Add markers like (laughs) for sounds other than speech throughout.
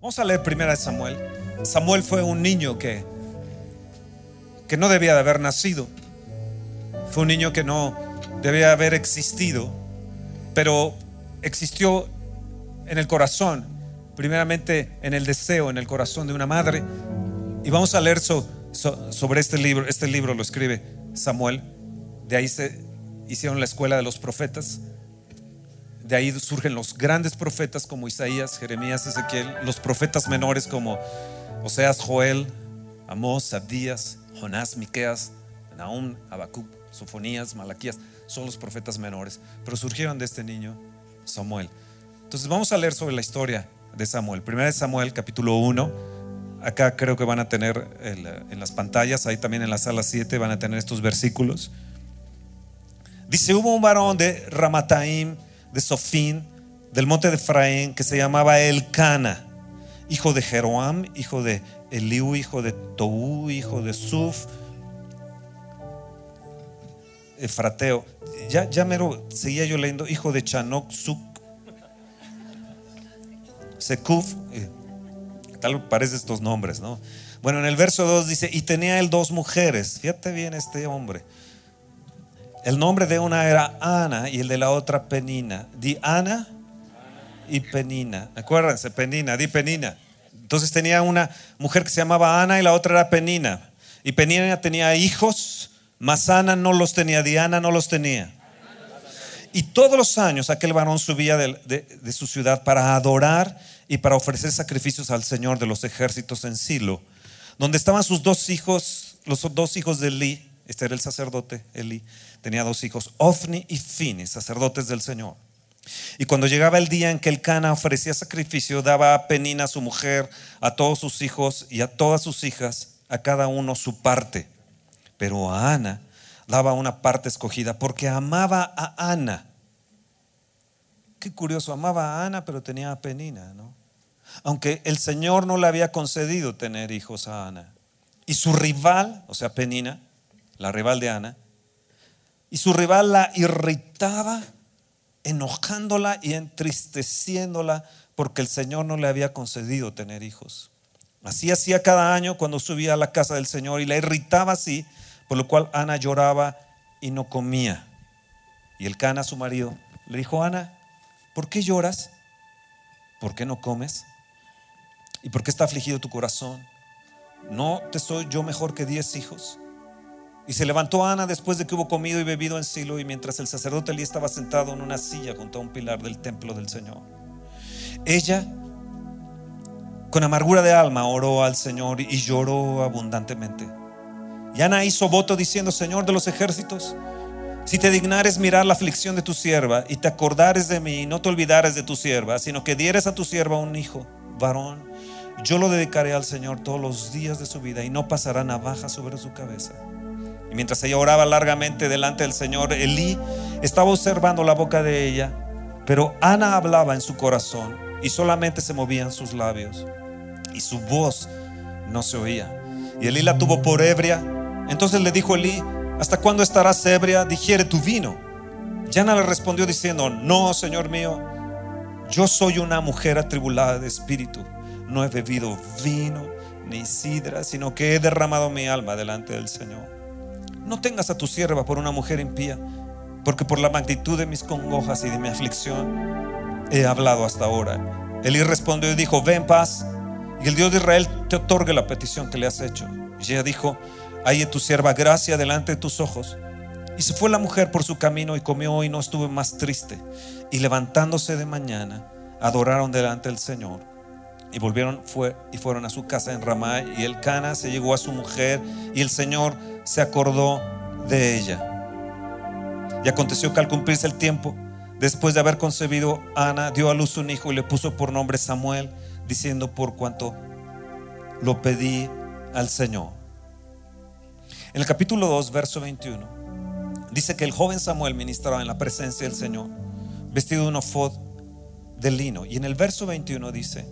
Vamos a leer primera de Samuel. Samuel fue un niño que, que no debía de haber nacido. Fue un niño que no debía haber existido, pero existió en el corazón, primeramente en el deseo, en el corazón de una madre. Y vamos a leer sobre este libro. Este libro lo escribe Samuel. De ahí se hicieron la escuela de los profetas. De ahí surgen los grandes profetas como Isaías, Jeremías, Ezequiel, los profetas menores como Oseas, Joel, Amós, Abdías, Jonás, Miqueas, Nahum, Habacuc, Sofonías, Malaquías, son los profetas menores, pero surgieron de este niño Samuel. Entonces vamos a leer sobre la historia de Samuel. Primera de Samuel, capítulo 1. Acá creo que van a tener en las pantallas, ahí también en la sala 7 van a tener estos versículos. Dice, hubo un varón de Ramataim, de Sofín, del monte de Efraín, que se llamaba Elcana, hijo de Jeroam, hijo de Eliú, hijo de Tou, hijo de Suf, Efrateo. Ya, ya mero seguía yo leyendo, hijo de Chanok, Suk, Sekuf, eh, tal parece estos nombres, ¿no? Bueno, en el verso 2 dice, y tenía él dos mujeres, fíjate bien este hombre, el nombre de una era Ana y el de la otra Penina. Di Ana y Penina. Acuérdense, Penina, di Penina. Entonces tenía una mujer que se llamaba Ana y la otra era Penina. Y Penina tenía hijos, mas Ana no los tenía, Diana no los tenía. Y todos los años aquel varón subía de, de, su ciudad para adorar y para ofrecer sacrificios al Señor de los ejércitos en Silo, donde estaban sus dos hijos, los dos hijos de Eli, este era el sacerdote Eli, tenía dos hijos, Ofni y Fini, sacerdotes del Señor. Y cuando llegaba el día en que el Cana ofrecía sacrificio, daba a Penina, a su mujer, a todos sus hijos y a todas sus hijas, a cada uno su parte. Pero a Ana daba una parte escogida porque amaba a Ana. Qué curioso, amaba a Ana, pero tenía a Penina, ¿no? Aunque el Señor no le había concedido tener hijos a Ana. Y su rival, o sea, Penina, la rival de Ana, y su rival la irritaba, enojándola y entristeciéndola porque el Señor no le había concedido tener hijos. Así hacía cada año cuando subía a la casa del Señor y la irritaba así, por lo cual Ana lloraba y no comía. Y el Cana, su marido, le dijo, Ana, ¿por qué lloras? ¿Por qué no comes? ¿Y por qué está afligido tu corazón? ¿No te soy yo mejor que diez hijos? Y se levantó Ana después de que hubo comido y bebido en Silo y mientras el sacerdote Elí estaba sentado en una silla junto a un pilar del templo del Señor. Ella, con amargura de alma, oró al Señor y lloró abundantemente. Y Ana hizo voto diciendo, Señor de los ejércitos, si te dignares mirar la aflicción de tu sierva y te acordares de mí y no te olvidares de tu sierva, sino que dieres a tu sierva un hijo, varón, yo lo dedicaré al Señor todos los días de su vida y no pasará navaja sobre su cabeza. Y mientras ella oraba largamente delante del Señor, Elí estaba observando la boca de ella, pero Ana hablaba en su corazón y solamente se movían sus labios y su voz no se oía. Y Elí la tuvo por ebria. Entonces le dijo Elí, ¿hasta cuándo estarás ebria? Digiere tu vino. Y Ana le respondió diciendo, no, Señor mío, yo soy una mujer atribulada de espíritu. No he bebido vino ni sidra, sino que he derramado mi alma delante del Señor no tengas a tu sierva por una mujer impía, porque por la magnitud de mis congojas y de mi aflicción he hablado hasta ahora. Elí respondió y dijo, ven en paz, y el Dios de Israel te otorgue la petición que le has hecho. Y ella dijo, hay en tu sierva gracia delante de tus ojos. Y se fue la mujer por su camino y comió y no estuvo más triste. Y levantándose de mañana, adoraron delante del Señor. Y volvieron fue, y fueron a su casa en Ramá. Y el Cana se llegó a su mujer. Y el Señor se acordó de ella. Y aconteció que al cumplirse el tiempo, después de haber concebido, Ana dio a luz un hijo y le puso por nombre Samuel, diciendo por cuanto lo pedí al Señor. En el capítulo 2, verso 21, dice que el joven Samuel ministraba en la presencia del Señor, vestido de un ofod de lino. Y en el verso 21 dice,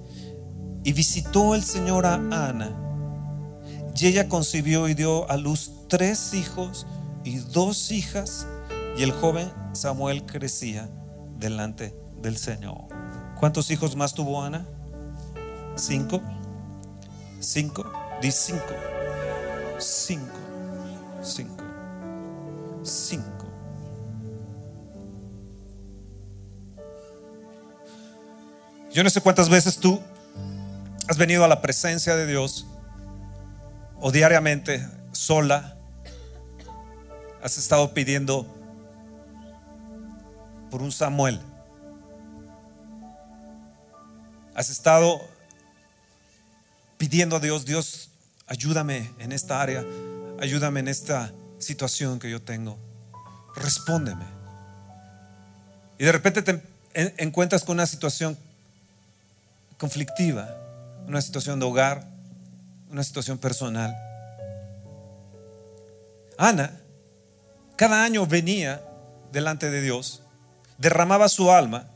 y visitó el Señor a Ana, y ella concibió y dio a luz tres hijos y dos hijas, y el joven Samuel crecía delante del Señor. ¿Cuántos hijos más tuvo Ana? cinco, cinco, di cinco, cinco, cinco, cinco. Yo no sé cuántas veces tú has venido a la presencia de Dios o diariamente sola has estado pidiendo por un Samuel. Has estado pidiendo a Dios, Dios, ayúdame en esta área, ayúdame en esta situación que yo tengo. Respóndeme. Y de repente te encuentras con una situación conflictiva, una situación de hogar, una situación personal. Ana cada año venía delante de Dios, derramaba su alma,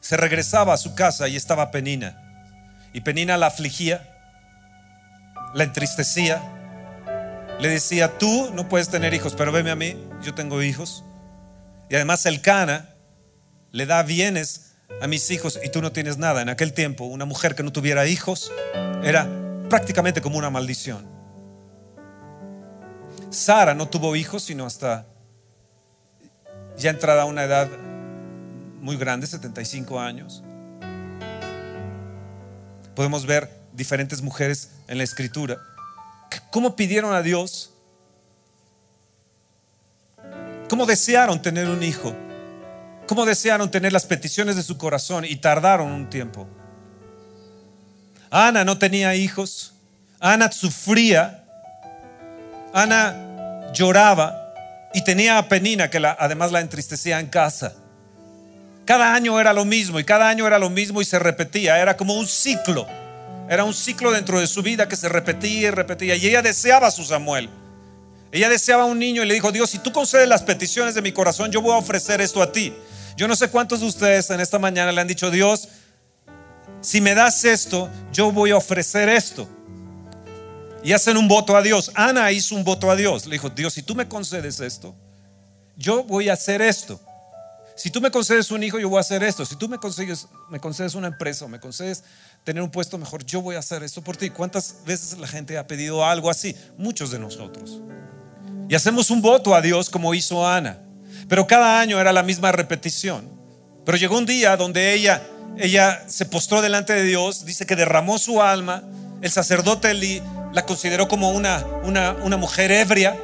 se regresaba a su casa y estaba Penina. Y Penina la afligía, la entristecía, le decía, tú no puedes tener hijos, pero veme a mí, yo tengo hijos. Y además el Cana le da bienes a mis hijos y tú no tienes nada. En aquel tiempo, una mujer que no tuviera hijos era prácticamente como una maldición. Sara no tuvo hijos sino hasta ya entrada a una edad muy grande, 75 años. Podemos ver diferentes mujeres en la escritura. ¿Cómo pidieron a Dios? ¿Cómo desearon tener un hijo? Cómo desearon tener las peticiones de su corazón y tardaron un tiempo. Ana no tenía hijos, Ana sufría, Ana lloraba y tenía a Penina que además la entristecía en casa. Cada año era lo mismo y cada año era lo mismo y se repetía, era como un ciclo. Era un ciclo dentro de su vida que se repetía y repetía. Y ella deseaba a su Samuel. Ella deseaba un niño y le dijo, Dios, si tú concedes las peticiones de mi corazón, yo voy a ofrecer esto a ti. Yo no sé cuántos de ustedes en esta mañana le han dicho, Dios, si me das esto, yo voy a ofrecer esto. Y hacen un voto a Dios. Ana hizo un voto a Dios. Le dijo, Dios, si tú me concedes esto, yo voy a hacer esto. Si tú me concedes un hijo, yo voy a hacer esto. Si tú me, me concedes una empresa o me concedes tener un puesto mejor, yo voy a hacer esto por ti. ¿Cuántas veces la gente ha pedido algo así? Muchos de nosotros. Y hacemos un voto a Dios como hizo Ana. Pero cada año era la misma repetición. Pero llegó un día donde ella, ella se postró delante de Dios, dice que derramó su alma, el sacerdote la consideró como una, una, una mujer ebria.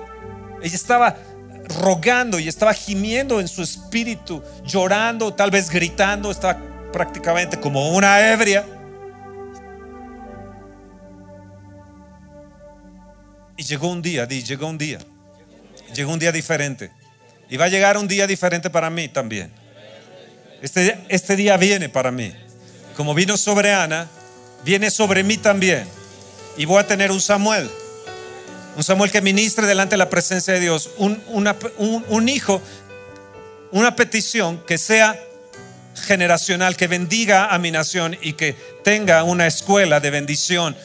Ella estaba rogando y estaba gimiendo en su espíritu, llorando, tal vez gritando, estaba prácticamente como una ebria. Y llegó un día, di, llegó un día, llegó un día diferente. Y va a llegar un día diferente para mí también. Este, este día viene para mí. Como vino sobre Ana, viene sobre mí también. Y voy a tener un Samuel. Un Samuel que ministre delante de la presencia de Dios. Un, un hijo, una petición que sea generacional, que bendiga a mi nación y que tenga una escuela de bendición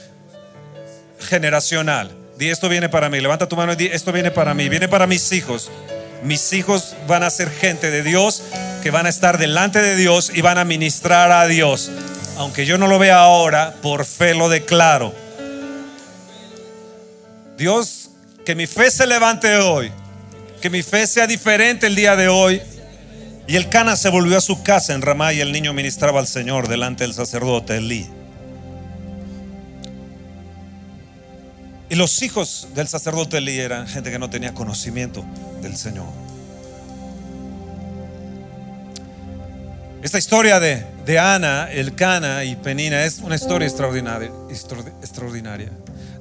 generacional. Esto viene para mí. Levanta tu mano y di esto viene para mí. Viene para mis hijos mis hijos van a ser gente de Dios, que van a estar delante de Dios y van a ministrar a Dios. Aunque yo no lo vea ahora, por fe lo declaro. Dios, que mi fe se levante hoy, que mi fe sea diferente el día de hoy. Y el Cana se volvió a su casa en Ramá y el niño ministraba al Señor delante del sacerdote Elí. Y los hijos del sacerdote Elí eran gente que no tenía conocimiento del Señor. Esta historia de, de Ana, Elcana y Penina es una historia extraordinaria.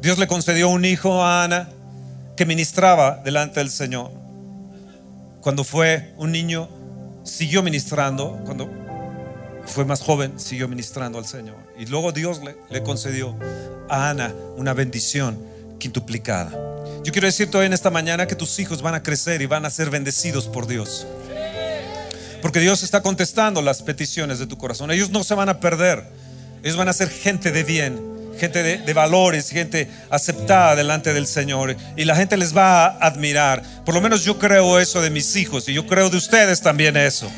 Dios le concedió un hijo a Ana que ministraba delante del Señor. Cuando fue un niño, siguió ministrando. Cuando fue más joven, siguió ministrando al Señor. Y luego Dios le concedió a Ana una bendición quintuplicada. Yo quiero decirte hoy en esta mañana que tus hijos van a crecer y van a ser bendecidos por Dios. Porque Dios está contestando las peticiones de tu corazón. Ellos no se van a perder. Ellos van a ser gente de bien, gente de, valores, gente aceptada delante del Señor. Y la gente les va a admirar. Por lo menos yo creo eso de mis hijos y yo creo de ustedes también eso.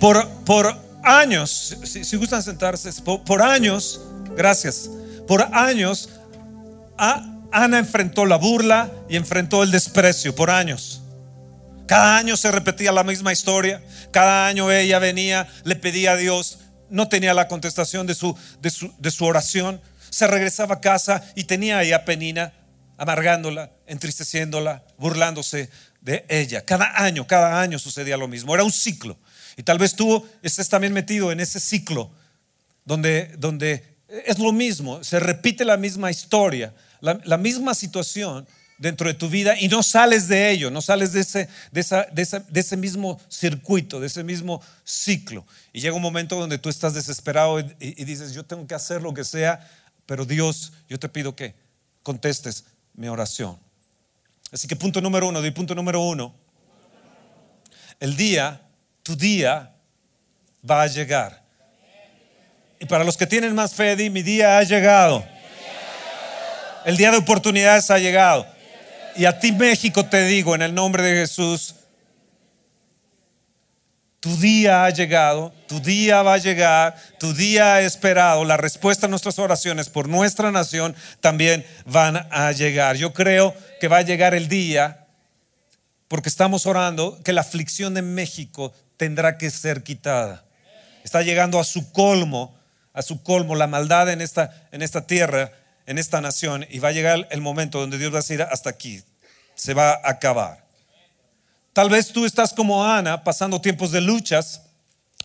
Por, por años, si, gustan sentarse, por, años, gracias, por años, Ana enfrentó la burla y enfrentó el desprecio, por años. Cada año se repetía la misma historia, cada año ella venía, le pedía a Dios, no tenía la contestación de su, de su, oración, se regresaba a casa y tenía ahí a Penina amargándola, entristeciéndola, burlándose de ella. Cada año, cada año sucedía lo mismo. Era un ciclo. Y tal vez tú estés también metido en ese ciclo donde, donde es lo mismo, se repite la misma historia, la, misma situación dentro de tu vida y no sales de ello, no sales de ese, de, de ese mismo circuito, de ese mismo ciclo. Y llega un momento donde tú estás desesperado y, dices, yo tengo que hacer lo que sea, pero Dios, yo te pido que contestes mi oración. Así que punto número uno, de punto número uno, el día, tu día va a llegar. Y para los que tienen más fe, di, mi día ha llegado. El día de oportunidades ha llegado. Y a ti México te digo, en el nombre de Jesús, tu día ha llegado, tu día va a llegar, tu día ha esperado. La respuesta a nuestras oraciones por nuestra nación también van a llegar. Yo creo que va a llegar el día, porque estamos orando, que la aflicción de México tendrá que ser quitada. Está llegando a su colmo, a su colmo la maldad en esta, en esta tierra, en esta nación, y va a llegar el momento donde Dios va a decir hasta aquí, se va a acabar. Tal vez tú estás como Ana pasando tiempos de luchas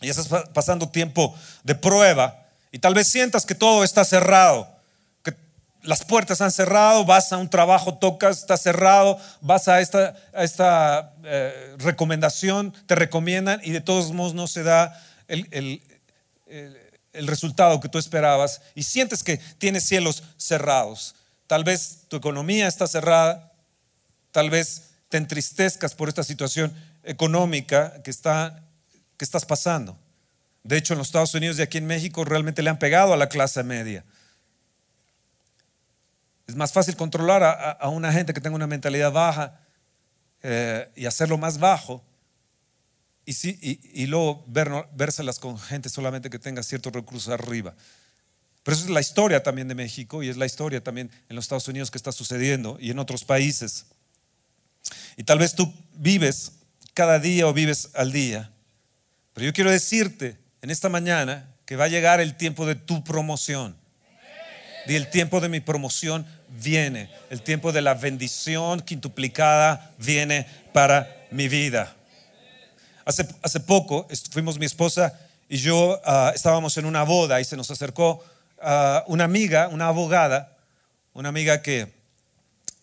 y estás pasando tiempo de prueba y tal vez sientas que todo está cerrado, que las puertas han cerrado, vas a un trabajo, tocas, está cerrado, vas a esta, esta eh, recomendación, te recomiendan y de todos modos no se da el, resultado que tú esperabas y sientes que tienes cielos cerrados. Tal vez tu economía está cerrada, tal vez te entristezcas por esta situación económica que, está, que estás pasando. De hecho, en los Estados Unidos y aquí en México realmente le han pegado a la clase media. Es más fácil controlar a, una gente que tenga una mentalidad baja eh, y hacerlo más bajo y, y, luego ver, con gente solamente que tenga ciertos recursos arriba. Pero eso es la historia también de México y es la historia también en los Estados Unidos que está sucediendo y en otros países. Y tal vez tú vives cada día o vives al día. Pero yo quiero decirte en esta mañana que va a llegar el tiempo de tu promoción. Y el tiempo de mi promoción viene. El tiempo de la bendición quintuplicada viene para mi vida. Hace, hace poco fuimos mi esposa y yo ah, estábamos en una boda y se nos acercó ah, una amiga, una abogada, una amiga que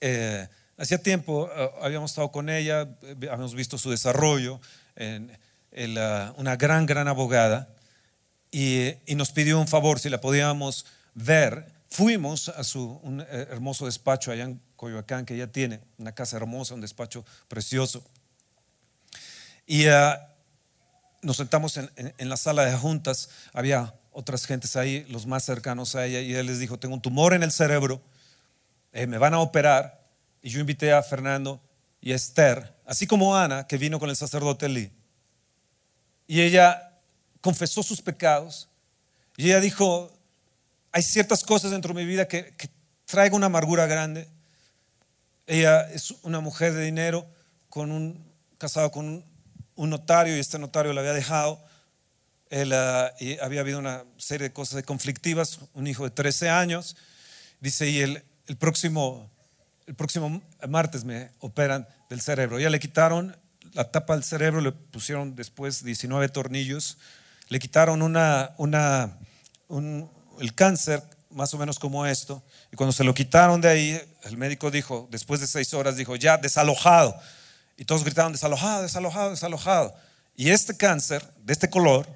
eh, Hacía tiempo eh, habíamos estado con ella, eh, habíamos visto su desarrollo, una gran, gran abogada, y, nos pidió un favor si la podíamos ver. Fuimos a su eh, hermoso despacho allá en Coyoacán, que ella tiene, una casa hermosa, un despacho precioso. Y nos sentamos en, la sala de juntas, había otras gentes ahí, los más cercanos a ella, y él les dijo, tengo un tumor en el cerebro, me van a operar, y yo invité a Fernando y a Esther, así como Ana, que vino con el sacerdote Lee. Y ella confesó sus pecados. Y ella dijo, hay ciertas cosas dentro de mi vida que, que traigo una amargura grande. Ella es una mujer de dinero, con un, casado con un, notario y este notario la había dejado. Él, ah, y había habido una serie de cosas conflictivas, un hijo de 13 años. Dice, y el, el próximo el próximo martes me operan del cerebro. Ya le quitaron la tapa del cerebro, le pusieron después 19 tornillos, le quitaron una, una, el cáncer, más o menos como esto, y cuando se lo quitaron de ahí, el médico dijo, después de seis horas, dijo, ya, desalojado. Y todos gritaron, desalojado, desalojado, desalojado. Y este cáncer, de este color,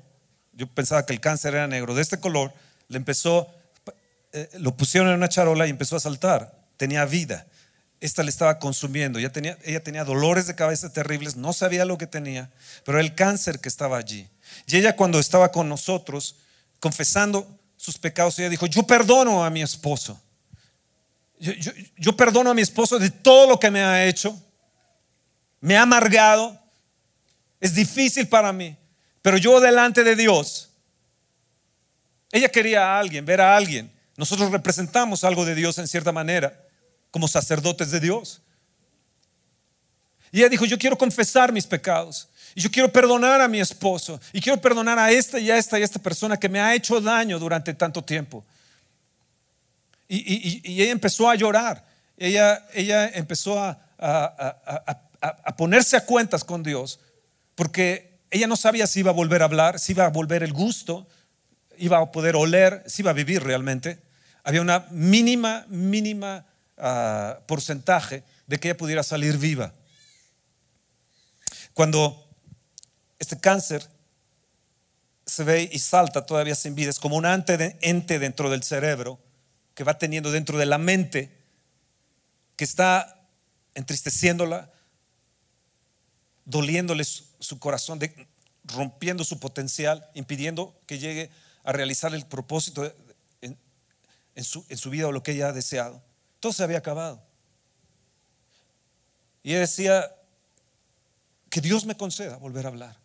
yo pensaba que el cáncer era negro, de este color, le empezó, eh, lo pusieron en una charola y empezó a saltar, tenía vida esta le estaba consumiendo. Ella tenía, ella tenía dolores de cabeza terribles, no sabía lo que tenía, pero el cáncer que estaba allí. Y ella cuando estaba con nosotros, confesando sus pecados, ella dijo, yo perdono a mi esposo. Yo perdono a mi esposo de todo lo que me ha hecho. Me ha amargado. Es difícil para mí. Pero yo delante de Dios Ella quería a alguien, ver a alguien. Nosotros representamos algo de Dios en cierta manera, como sacerdotes de Dios. Y ella dijo, yo quiero confesar mis pecados. Y yo quiero perdonar a mi esposo. Y quiero perdonar a esta y a esta y a esta persona que me ha hecho daño durante tanto tiempo. Y, ella empezó a llorar. Ella, ella empezó a, a, ponerse a cuentas con Dios. Porque ella no sabía si iba a volver a hablar, si iba a volver el gusto, iba a poder oler, si iba a vivir realmente. Había una mínima, mínima ah, porcentaje de que ella pudiera salir viva. Cuando este cáncer se ve y salta todavía sin vida, es como un ente dentro del cerebro que va teniendo dentro de la mente, que está entristeciéndola, doliéndole su, corazón, rompiendo su potencial, impidiendo que llegue a realizar el propósito en, su, en su vida o lo que ella ha deseado. Todo se había acabado. Y ella decía, que Dios me conceda volver a hablar.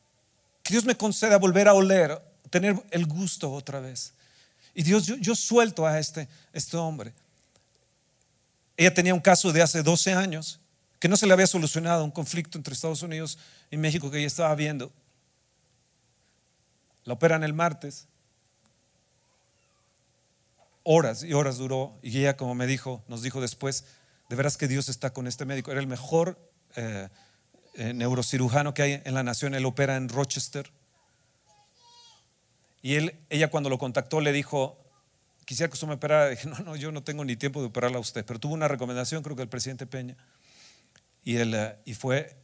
Que Dios me conceda volver a oler, tener el gusto otra vez. Y Dios, yo, suelto a este, este hombre. Ella tenía un caso de hace 12 años que no se le había solucionado, un conflicto entre Estados Unidos y México que ella estaba viendo. La operan el martes. Horas y horas duró y ella, como me dijo, nos dijo después, de veras que Dios está con este médico. Era el mejor eh, eh, neurocirujano que hay en la nación, él opera en Rochester. Y él, ella cuando lo contactó le dijo, quisiera que usted me operara. (laughs) Dije, no, no, yo no tengo ni tiempo de operarla a usted, pero tuvo una recomendación, creo que el presidente Peña. Y, él, eh, y fue,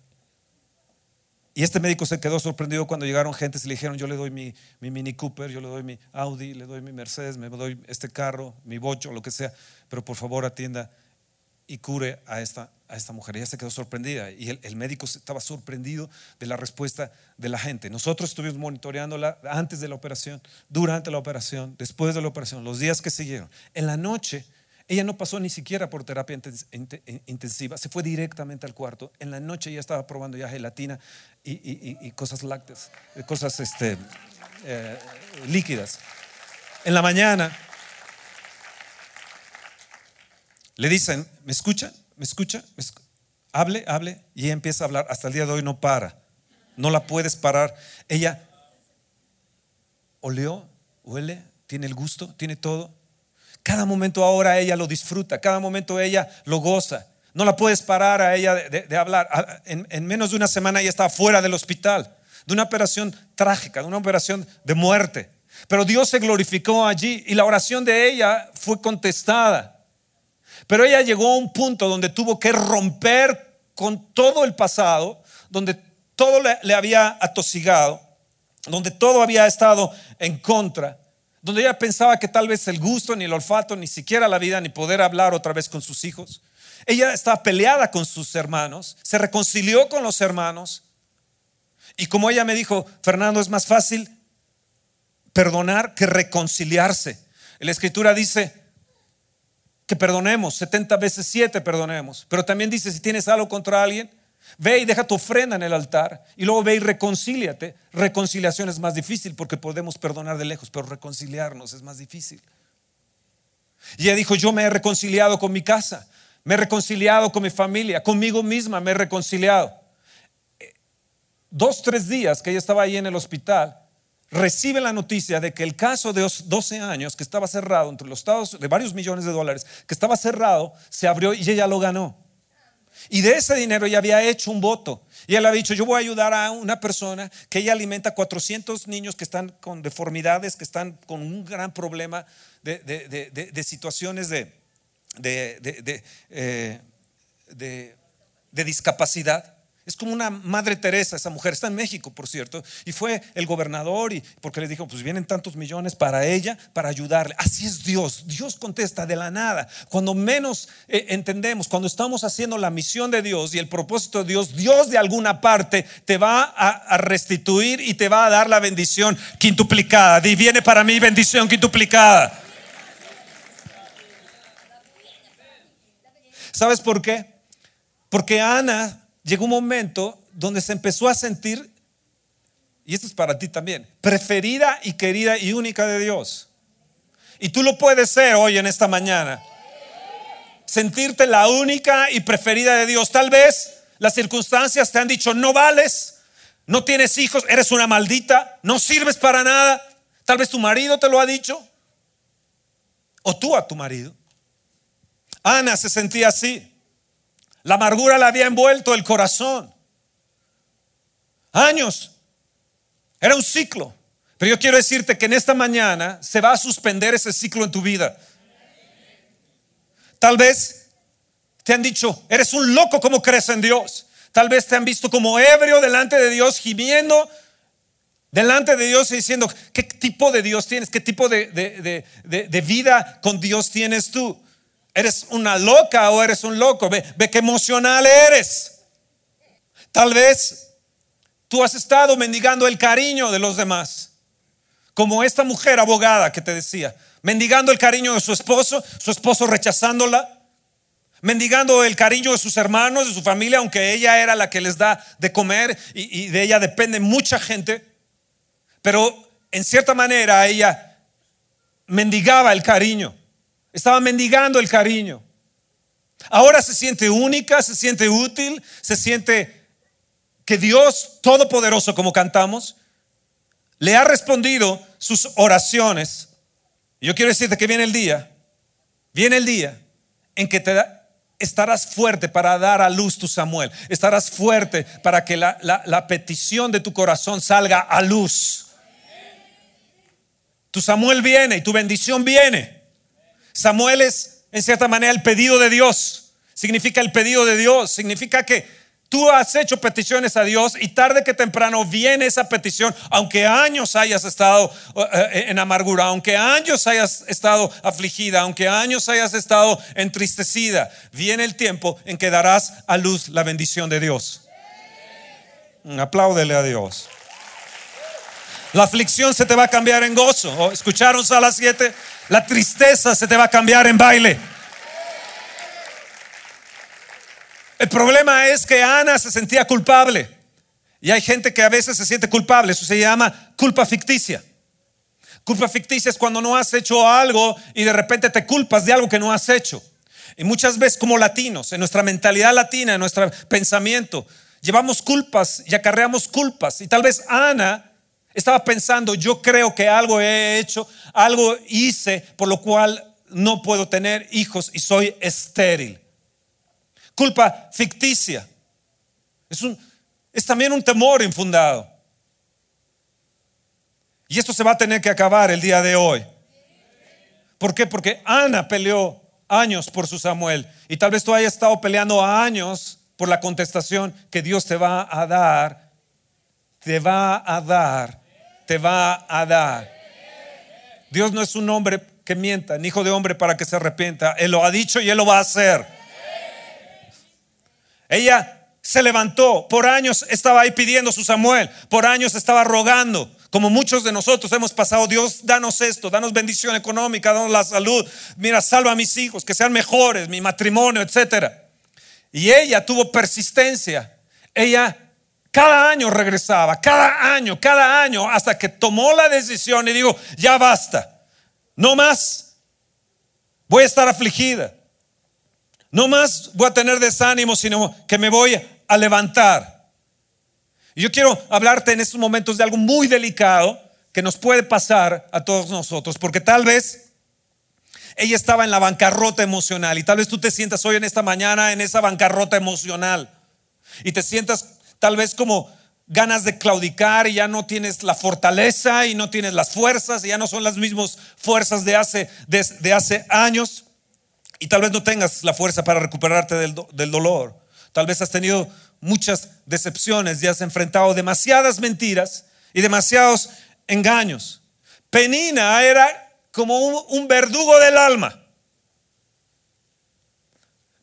y este médico se quedó sorprendido cuando llegaron gentes y le dijeron, yo le doy mi, mi, Mini Cooper, yo le doy mi Audi, le doy mi Mercedes, me doy este carro, mi bocho, lo que sea, pero por favor atienda y cure a esta, a esta mujer. Ella se quedó sorprendida y el, médico estaba sorprendido de la respuesta de la gente. Nosotros estuvimos monitoreándola antes de la operación, durante la operación, después de la operación, los días que siguieron. En la noche, ella no pasó ni siquiera por terapia intensiva, se fue directamente al cuarto. En la noche ella estaba probando ya gelatina y, cosas lácteas, cosas este, eh, líquidas. En la mañana le dicen, ¿me escuchan? ¿Me escucha? Hable, hable. Y ella empieza a hablar. Hasta el día de hoy no para. No la puedes parar. Ella oleó, huele, tiene el gusto, tiene todo. Cada momento ahora ella lo disfruta. Cada momento ella lo goza. No la puedes parar a ella de, hablar. En, en, menos de una semana ella estaba fuera del hospital. De una operación trágica, de una operación de muerte. Pero Dios se glorificó allí y la oración de ella fue contestada. Pero ella llegó a un punto donde tuvo que romper con todo el pasado, donde todo le, había atosigado, donde todo había estado en contra, donde ella pensaba que tal vez el gusto, ni el olfato, ni siquiera la vida, ni poder hablar otra vez con sus hijos. Ella estaba peleada con sus hermanos, se reconcilió con los hermanos. Y como ella me dijo, Fernando, es más fácil perdonar que reconciliarse. La escritura dice, que perdonemos, 70 veces 7 perdonemos. Pero también dice, si tienes algo contra alguien, ve y deja tu ofrenda en el altar y luego ve y reconcíliate. Reconciliación es más difícil porque podemos perdonar de lejos, pero reconciliarnos es más difícil. Y ella dijo, yo me he reconciliado con mi casa, me he reconciliado con mi familia, conmigo misma me he reconciliado. Dos, tres días que ella estaba ahí en el hospital, recibe la noticia de que el caso de 12 años que estaba cerrado entre los estados de varios millones de dólares, que estaba cerrado, se abrió y ella lo ganó. Y de ese dinero ella había hecho un voto. Y ella había dicho, yo voy a ayudar a una persona que ella alimenta 400 niños que están con deformidades, que están con un gran problema de, situaciones de, eh, de discapacidad. Es como una madre Teresa esa mujer, está en México, por cierto, y fue el gobernador y porque les dijo, pues vienen tantos millones para ella, para ayudarle. Así es Dios, Dios contesta de la nada. Cuando menos eh, entendemos, cuando estamos haciendo la misión de Dios y el propósito de Dios, Dios de alguna parte te va a, restituir y te va a dar la bendición quintuplicada. Viene para mí bendición quintuplicada. ¿Sabes por qué? Porque Ana llegó un momento donde se empezó a sentir, y esto es para ti también, preferida y querida y única de Dios. Y tú lo puedes ser hoy en esta mañana. Sentirte la única y preferida de Dios. Tal vez las circunstancias te han dicho, no vales, no tienes hijos, eres una maldita, no sirves para nada. Tal vez tu marido te lo ha dicho. O tú a tu marido. Ana se sentía así. La amargura le había envuelto el corazón. Años. Era un ciclo. Pero yo quiero decirte que en esta mañana se va a suspender ese ciclo en tu vida. Tal vez te han dicho, eres un loco como crees en Dios. Tal vez te han visto como ebrio delante de Dios, gimiendo delante de Dios y diciendo, ¿qué tipo de Dios tienes? ¿Qué tipo de, de vida con Dios tienes tú? ¿Eres una loca o eres un loco? Ve, ve qué emocional eres. Tal vez tú has estado mendigando el cariño de los demás. Como esta mujer abogada que te decía, mendigando el cariño de su esposo, su esposo rechazándola, mendigando el cariño de sus hermanos, de su familia, aunque ella era la que les da de comer y, y de ella depende mucha gente. Pero en cierta manera ella mendigaba el cariño. Estaba mendigando el cariño. Ahora se siente única, se siente útil, se siente que Dios Todopoderoso, como cantamos, le ha respondido sus oraciones. Yo quiero decirte que viene el día, viene el día en que te estarás fuerte para dar a luz tu Samuel. Estarás fuerte para que la, la petición de tu corazón salga a luz. Tu Samuel viene y tu bendición viene. Samuel es, en cierta manera, el pedido de Dios. Significa el pedido de Dios. Significa que tú has hecho peticiones a Dios y tarde que temprano viene esa petición, aunque años hayas estado eh, eh, en amargura, aunque años hayas estado afligida, aunque años hayas estado entristecida, viene el tiempo en que darás a luz la bendición de Dios. Apláudele a Dios. La aflicción se te va a cambiar en gozo. ¿Escucharon a las 7? La tristeza se te va a cambiar en baile. El problema es que Ana se sentía culpable. Y hay gente que a veces se siente culpable. Eso se llama culpa ficticia. Culpa ficticia es cuando no has hecho algo y de repente te culpas de algo que no has hecho. Y muchas veces como latinos, en nuestra mentalidad latina, en nuestro pensamiento, llevamos culpas y acarreamos culpas. Y tal vez Ana estaba pensando, yo creo que algo he hecho, algo hice, por lo cual no puedo tener hijos y soy estéril. Culpa ficticia. Es, un, es también un temor infundado. Y esto se va a tener que acabar el día de hoy. ¿Por qué? Porque Ana peleó años por su Samuel. Y tal vez tú hayas estado peleando años por la contestación que Dios te va a dar. Te va a dar te va a dar. Dios no es un hombre que mienta, ni hijo de hombre para que se arrepienta. Él lo ha dicho y él lo va a hacer. Ella se levantó, por años estaba ahí pidiendo su Samuel, por años estaba rogando, como muchos de nosotros hemos pasado, Dios, danos esto, danos bendición económica, danos la salud, mira, salva a mis hijos, que sean mejores, mi matrimonio, etcétera. Y ella tuvo persistencia. Ella cada año regresaba, cada año, cada año, hasta que tomó la decisión y digo, ya basta, no más, voy a estar afligida, no más voy a tener desánimo, sino que me voy a levantar. Y yo quiero hablarte en estos momentos de algo muy delicado que nos puede pasar a todos nosotros, porque tal vez ella estaba en la bancarrota emocional y tal vez tú te sientas hoy en esta mañana en esa bancarrota emocional y te sientas tal vez como ganas de claudicar y ya no tienes la fortaleza y no tienes las fuerzas y ya no son las mismas fuerzas de hace, de, hace años y tal vez no tengas la fuerza para recuperarte del, del dolor. Tal vez has tenido muchas decepciones y has enfrentado demasiadas mentiras y demasiados engaños. Penina era como un verdugo del alma.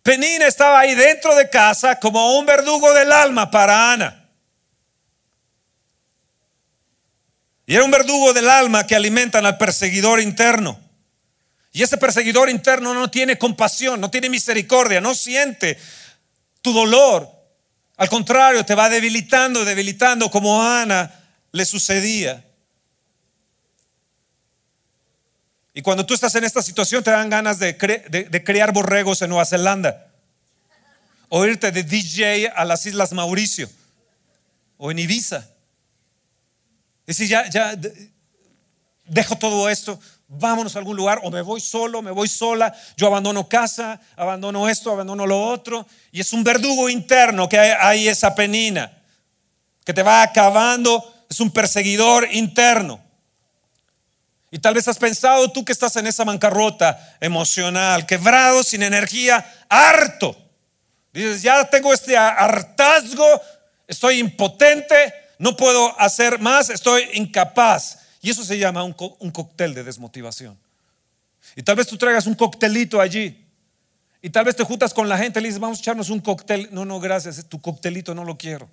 Penina estaba ahí dentro de casa como un verdugo del alma para Ana. Y era un verdugo del alma que alimentan al perseguidor interno. Y ese perseguidor interno no tiene compasión, no tiene misericordia, no siente tu dolor. Al contrario, te va debilitando, debilitando como a Ana le sucedía. Y cuando tú estás en esta situación te dan ganas de, criar borregos en Nueva Zelanda. O irte de DJ a las Islas Mauricio. O en Ibiza. Decir, ya, ya dejo todo esto, vámonos a algún lugar, o me voy solo, me voy sola, yo abandono casa, abandono esto, abandono lo otro, y es un verdugo interno que hay, hay esa penina, que te va acabando, es un perseguidor interno. Y tal vez has pensado tú que estás en esa bancarrota emocional, quebrado, sin energía, harto. Dices, ya tengo este hartazgo, estoy impotente, no puedo hacer más, estoy incapaz. Y eso se llama un, cóctel de desmotivación. Y tal vez tú traigas un coctelito allí. Y tal vez te juntas con la gente y le dices, vamos a echarnos un cóctel. No, no, gracias, tu coctelito no lo quiero.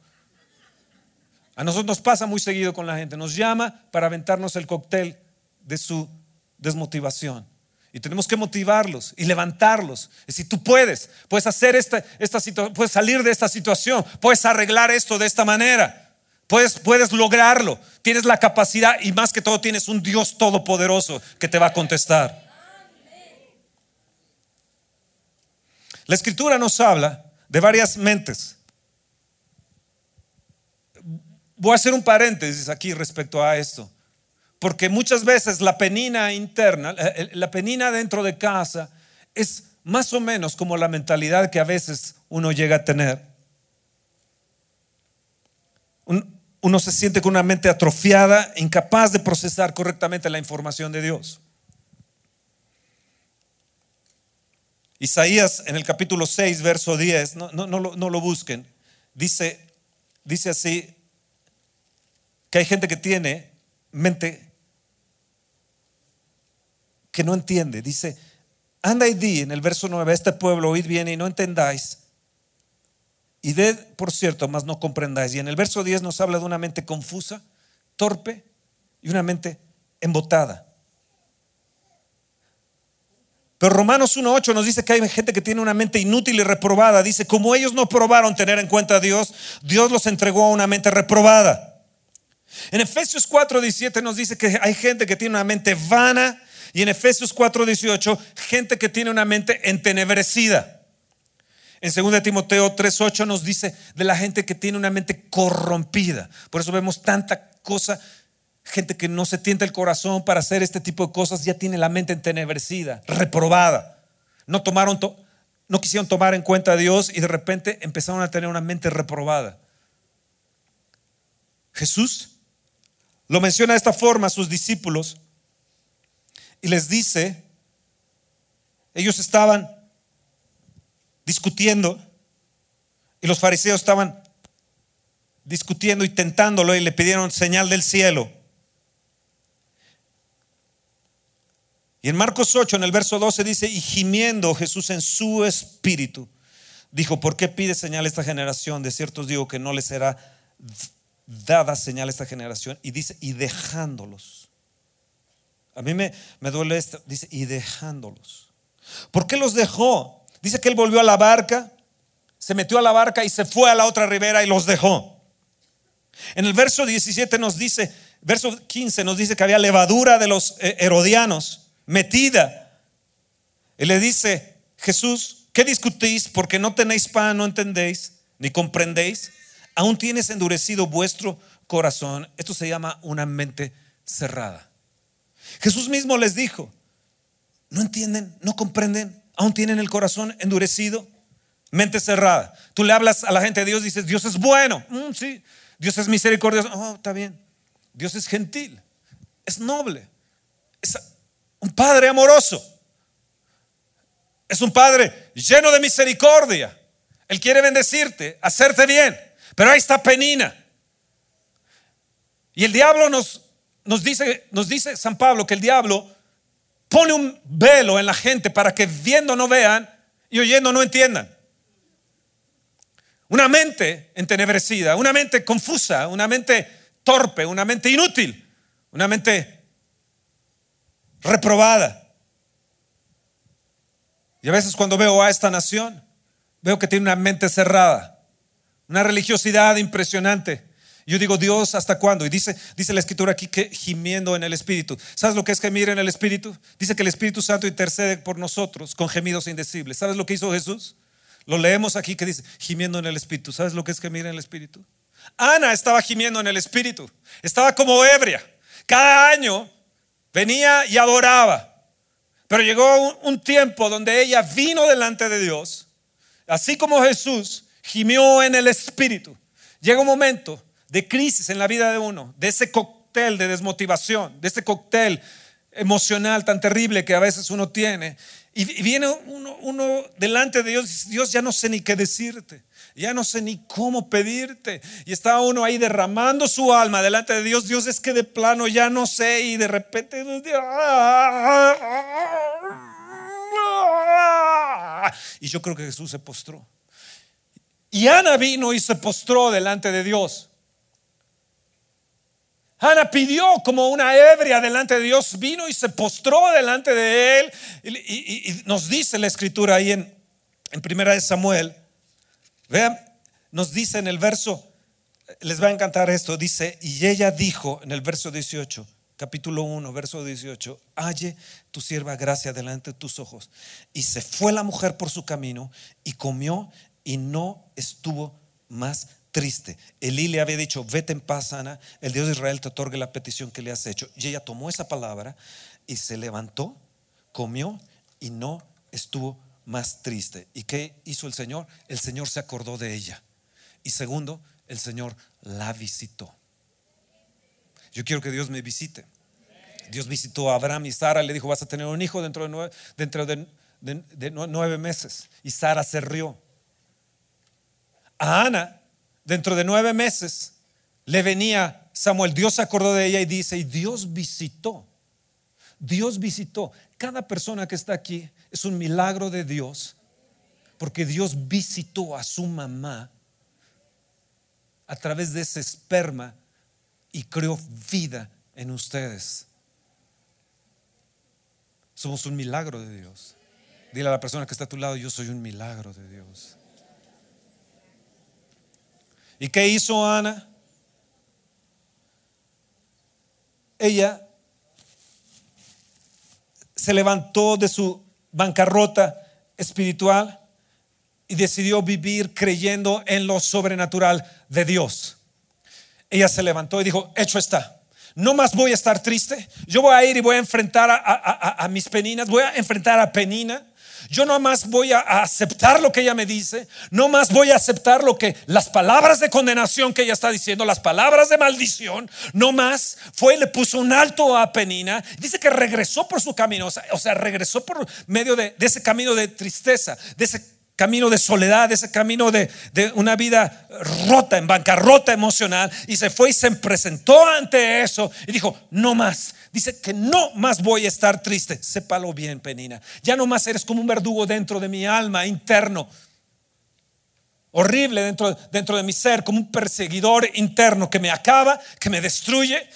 A nosotros nos pasa muy seguido con la gente. Nos llama para aventarnos el cóctel de su desmotivación. Y tenemos que motivarlos y levantarlos. Es decir, tú puedes, puedes hacer esta, esta situación, puedes salir de esta situación, puedes arreglar esto de esta manera. Puedes, puedes lograrlo. Tienes la capacidad y más que todo tienes un Dios todopoderoso que te va a contestar. La escritura nos habla de varias mentes. Voy a hacer un paréntesis aquí respecto a esto, porque muchas veces la penina interna, eh, eh, la penina dentro de casa es más o menos como la mentalidad que a veces uno llega a tener uno se siente con una mente atrofiada, incapaz de procesar correctamente la información de Dios. Isaías en el capítulo 6, verso 10, no, no, no, lo busquen, dice, dice así, que hay gente que tiene mente que no entiende. Dice, anda y di en el verso 9, este pueblo oíd bien y no entendáis y de, por cierto, más no comprendáis. Y en el verso 10 nos habla de una mente confusa, torpe y una mente embotada. Pero Romanos 1.8 nos dice que hay gente que tiene una mente inútil y reprobada. Dice, como ellos no probaron tener en cuenta a Dios, Dios los entregó a una mente reprobada. En Efesios 4.17 nos dice que hay gente que tiene una mente vana y en Efesios 4.18 gente que tiene una mente entenebrecida. En 2 Timoteo 3:8 nos dice de la gente que tiene una mente corrompida. Por eso vemos tanta cosa, gente que no se tienta el corazón para hacer este tipo de cosas, ya tiene la mente entenebrecida, reprobada. No tomaron no quisieron tomar en cuenta a Dios y de repente empezaron a tener una mente reprobada. Jesús lo menciona de esta forma a sus discípulos y les dice, ellos estaban discutiendo y los fariseos estaban discutiendo y tentándolo y le pidieron señal del cielo. Y en Marcos 8, en el verso 12 dice, y gimiendo Jesús en su espíritu, dijo, ¿por qué pide señal esta generación? De cierto os digo que no le será dada señal esta generación. Y dice, y dejándolos. A mí me, me duele esto, dice, y dejándolos. ¿Por qué los dejó? Dice que él volvió a la barca, se metió a la barca y se fue a la otra ribera y los dejó. En el verso 17 nos dice, verso 15 nos dice que había levadura de los eh, herodianos metida. Y le dice, Jesús, ¿qué discutís? Porque no tenéis pan, no entendéis, ni comprendéis. Aún tienes endurecido vuestro corazón. Esto se llama una mente cerrada. Jesús mismo les dijo, no entienden, no comprenden, aún tienen el corazón endurecido, mente cerrada. Tú le hablas a la gente de Dios dices, Dios es bueno. Mm, sí, Dios es misericordioso. Oh, está bien. Dios es gentil, es noble, es un padre amoroso. Es un padre lleno de misericordia. Él quiere bendecirte, hacerte bien. Pero ahí está Penina. Y el diablo nos, nos, dice, nos dice San Pablo que el diablo pone un velo en la gente para que viendo no vean y oyendo no entiendan. Una mente entenebrecida, una mente confusa, una mente torpe, una mente inútil, una mente reprobada. Y a veces cuando veo a esta nación, veo que tiene una mente cerrada, una religiosidad impresionante. Yo digo, Dios, ¿hasta cuándo? Y dice, dice la escritura aquí que gimiendo en el Espíritu. ¿Sabes lo que es gemir en el Espíritu? Dice que el Espíritu Santo intercede por nosotros con gemidos indecibles. ¿Sabes lo que hizo Jesús? Lo leemos aquí que dice, gimiendo en el Espíritu. ¿Sabes lo que es gemir en el Espíritu? Ana estaba gimiendo en el Espíritu. Estaba como ebria. Cada año venía y adoraba. Pero llegó un, tiempo donde ella vino delante de Dios, así como Jesús gimió en el Espíritu. Llega un momento de crisis en la vida de uno, de ese cóctel de desmotivación, de ese cóctel emocional tan terrible que a veces uno tiene. Y viene uno, uno delante de Dios y dice, Dios ya no sé ni qué decirte ya no sé ni cómo pedirte. Y estaba uno ahí derramando su alma delante de Dios. Dios es que de plano ya no sé y de repente... Y yo creo que Jesús se postró. Y Ana vino y se postró delante de Dios. Ana pidió como una ebria delante de Dios, vino y se postró delante de él. Y, nos dice la escritura ahí en, en Primera de Samuel Vean, nos dice en el verso, les va a encantar esto, dice, y ella dijo en el verso 18, capítulo 1, verso 18, halle tu sierva gracia delante de tus ojos. Y se fue la mujer por su camino y comió y no estuvo más triste. Elí le había dicho, vete en paz, Ana, el Dios de Israel te otorgue la petición que le has hecho. Y ella tomó esa palabra y se levantó, comió y no estuvo más triste. ¿Y qué hizo el Señor? El Señor se acordó de ella. Y segundo, el Señor la visitó. Yo quiero que Dios me visite. Dios visitó a Abraham y Sara, le dijo, vas a tener un hijo dentro de nueve, dentro de, nueve meses. Y Sara se rió. A Ana, dentro de nueve meses, le venía Samuel. Dios se acordó de ella y dice, y Dios visitó. Dios visitó. Cada persona que está aquí es un milagro de Dios, porque Dios visitó a su mamá a través de ese esperma y creó vida en ustedes. Somos un milagro de Dios. Dile a la persona que está a tu lado, yo soy un milagro de Dios. ¿Y qué hizo Ana? Ella se levantó de su bancarrota espiritual y decidió vivir creyendo en lo sobrenatural de Dios. Ella se levantó y dijo, hecho está. No más voy a estar triste. Yo voy a ir y voy a enfrentar a, mis peninas. Voy a enfrentar a Penina. Yo no más voy a, aceptar lo que ella me dice, no más voy a aceptar lo que las palabras de condenación que ella está diciendo, las palabras de maldición, no más fue le puso un alto a Penina. Dice que regresó por su camino, o sea, regresó por medio de, de ese camino de tristeza, de ese camino de soledad, ese camino de, una vida rota, en bancarrota emocional, y se fue y se presentó ante eso y dijo, no más. Dice que no más voy a estar triste. Sépalo bien, Penina. Ya no más eres como un verdugo dentro de mi alma interno. Horrible dentro, dentro de mi ser, como un perseguidor interno que me acaba, que me destruye,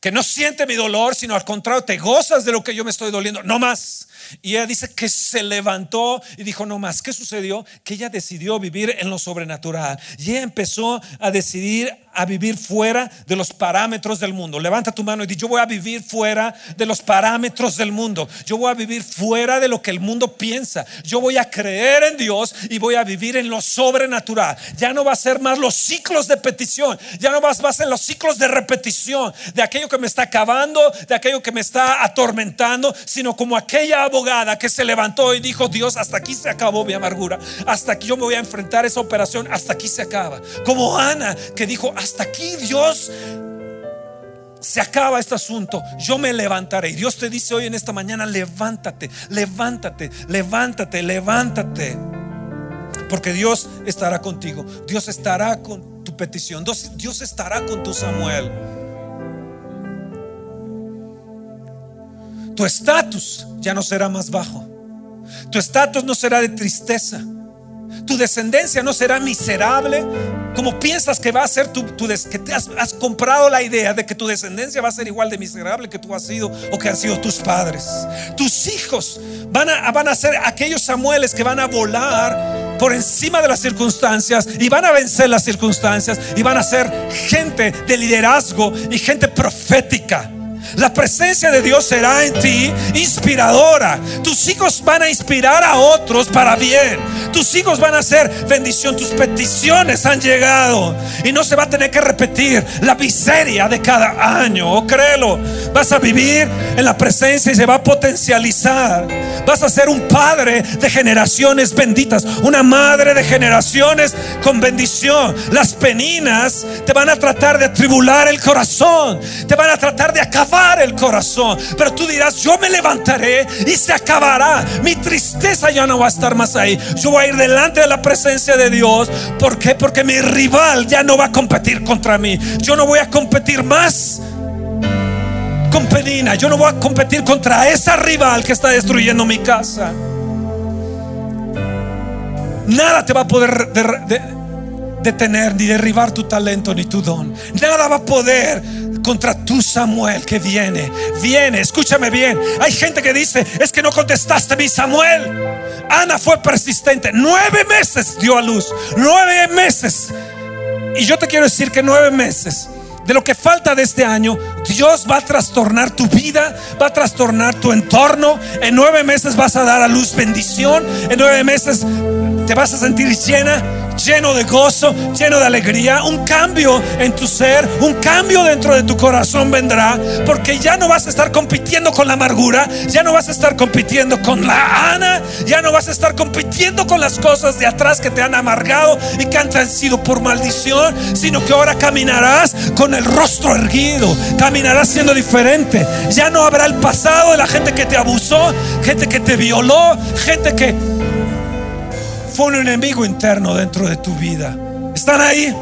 que no siente mi dolor, sino al contrario, te gozas de lo que yo me estoy doliendo. No más. Y ella dice que se levantó y dijo, no más, ¿qué sucedió? Que ella decidió vivir en lo sobrenatural. Y ella empezó a decidir a vivir fuera de los parámetros del mundo. Levanta tu mano y di, yo voy a vivir fuera de los parámetros del mundo. Yo voy a vivir fuera de lo que el mundo piensa. Yo voy a creer en Dios y voy a vivir en lo sobrenatural. Ya no va a ser más los ciclos de petición. Ya no va a ser los ciclos de repetición de aquello que me está acabando, de aquello que me está atormentando, sino como aquella abogada que se levantó y dijo, Dios, hasta aquí se acabó mi amargura. Hasta aquí yo me voy a enfrentar esa operación. Hasta aquí se acaba. Como Ana que dijo, hasta aquí Dios se acaba este asunto, yo me levantaré. Y Dios te dice hoy en esta mañana, levántate, levántate, levántate, levántate. Porque Dios estará contigo, Dios estará con tu petición, Dios, Dios estará con tu Samuel. Tu estatus ya no será más bajo, tu estatus no será de tristeza tu descendencia no será miserable como piensas que va a ser tu, que te has, comprado la idea de que tu descendencia va a ser igual de miserable que tú has sido o que han sido tus padres. Tus hijos van a, van a ser aquellos Samueles que van a volar por encima de las circunstancias y van a vencer las circunstancias y van a ser gente de liderazgo y gente profética. La presencia de Dios será en ti inspiradora. Tus hijos van a inspirar a otros para bien. Tus hijos van a ser bendición. Tus peticiones han llegado. Y no se va a tener que repetir la miseria de cada año. Oh, créelo. Vas a vivir en la presencia y se va a potencializar. Vas a ser un padre de generaciones benditas. Una madre de generaciones con bendición. Las peninas te van a tratar de atribular el corazón. Te van a tratar de acabar el corazón. Pero tú dirás, yo me levantaré y se acabará. Mi tristeza ya no va a estar más ahí. Yo voy a ir delante de la presencia de Dios. ¿Por qué? Porque mi rival ya no va a competir contra mí. Yo no voy a competir más con Penina. Yo no voy a competir contra esa rival que está destruyendo mi casa. Nada te va a poder detener ni derribar tu talento ni tu don. Nada va a poder contra tu Samuel que viene. Viene, escúchame bien. Hay gente que dice, es que no contestaste mi Samuel. Ana fue persistente. Nueve meses dio a luz. Nueve meses. Y yo te quiero decir que nueve meses de lo que falta de este año, Dios va a trastornar tu vida, va a trastornar tu entorno. En nueve meses vas a dar a luz bendición. En nueve meses te vas a sentir llena lleno de gozo, lleno de alegría. Un cambio en tu ser, un cambio dentro de tu corazón vendrá, porque ya no vas a estar compitiendo con la amargura, ya no vas a estar compitiendo con la Ana, ya no vas a estar compitiendo con las cosas de atrás que te han amargado y que han sido por maldición, sino que ahora caminarás con el rostro erguido, caminarás siendo diferente. Ya no habrá el pasado de la gente que te abusó, gente que te violó, gente que un enemigo interno dentro de tu vida. ¿Están ahí?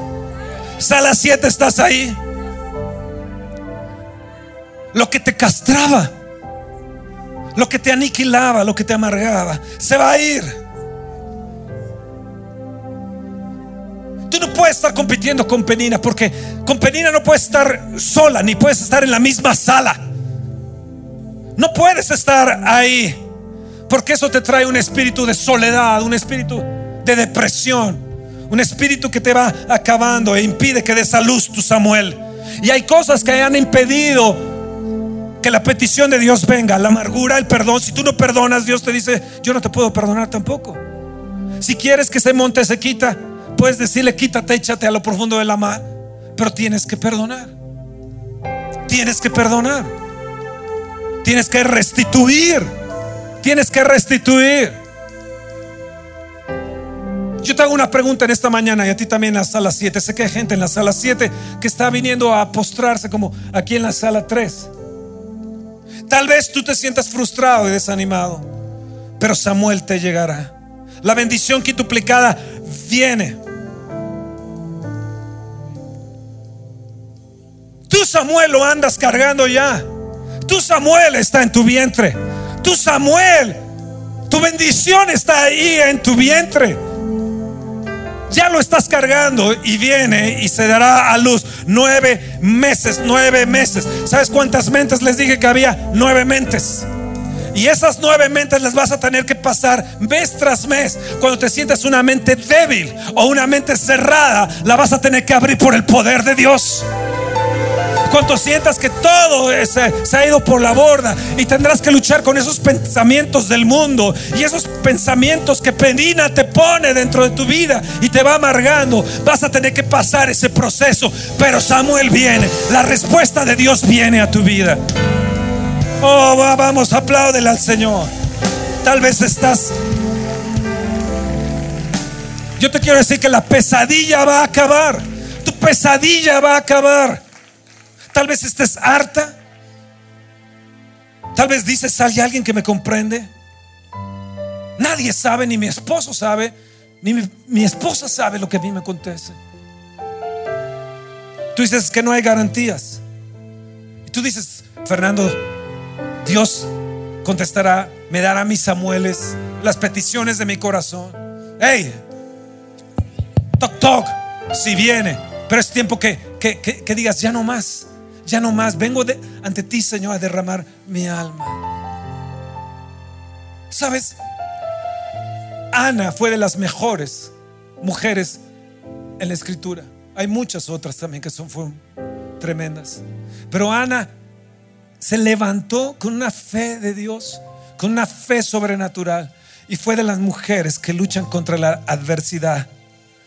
Sala 7, ¿estás ahí? Lo que te castraba, lo que te aniquilaba, lo que te amargaba, se va a ir. Tú no puedes estar compitiendo con Penina porque con Penina no puedes estar sola ni puedes estar en la misma sala. No puedes estar ahí. Porque eso te trae un espíritu de soledad, un espíritu de depresión, un espíritu que te va acabando e impide que des a luz tu Samuel. Y hay cosas que han impedido que la petición de Dios venga, la amargura, el perdón. Si tú no perdonas, Dios te dice, yo no te puedo perdonar tampoco. Si quieres que ese monte se quita, puedes decirle, quítate, échate a lo profundo de la mar. Pero tienes que perdonar. Tienes que perdonar. Tienes que restituir. Tienes que restituir. Yo te hago una pregunta en esta mañana y a ti también en la sala 7. Sé que hay gente en la sala 7 que está viniendo a postrarse como aquí en la sala 3. Tal vez tú te sientas frustrado y desanimado, pero Samuel te llegará. La bendición quintuplicada viene. Tú Samuel lo andas cargando ya. Tú Samuel está en tu vientre. Tu Samuel, tu bendición está ahí en tu vientre. Ya lo estás cargando y viene y se dará a luz nueve meses, nueve meses. ¿Sabes cuántas mentes les dije que había? Nueve mentes. Y esas nueve mentes las vas a tener que pasar mes tras mes. Cuando te sientas una mente débil o una mente cerrada, la vas a tener que abrir por el poder de Dios. Cuando sientas que todo se, ha ido por la borda y tendrás que luchar con esos pensamientos del mundo y esos pensamientos que Penina te pone dentro de tu vida y te va amargando, vas a tener que pasar ese proceso. Pero Samuel viene, la respuesta de Dios viene a tu vida. Oh, vamos, apláudele al Señor. Tal vez estás yo te quiero decir que la pesadilla va a acabar. Tu pesadilla va a acabar. Tal vez estés harta. Tal vez dices, ¿hay alguien que me comprende? Nadie sabe, ni mi esposo sabe, ni mi, esposa sabe lo que a mí me acontece. Tú dices que no hay garantías. Y tú dices, Fernando, Dios contestará, me dará mis Samueles, las peticiones de mi corazón. Hey, toc toc, si viene, pero es tiempo que, que digas, ya no más. Ya no más, vengo ante ti, Señor, a derramar mi alma. ¿Sabes? Ana fue de las mejores mujeres en la escritura. Hay muchas otras también que son tremendas. Pero Ana se levantó con una fe de Dios, con una fe sobrenatural. Y fue de las mujeres que luchan contra la adversidad.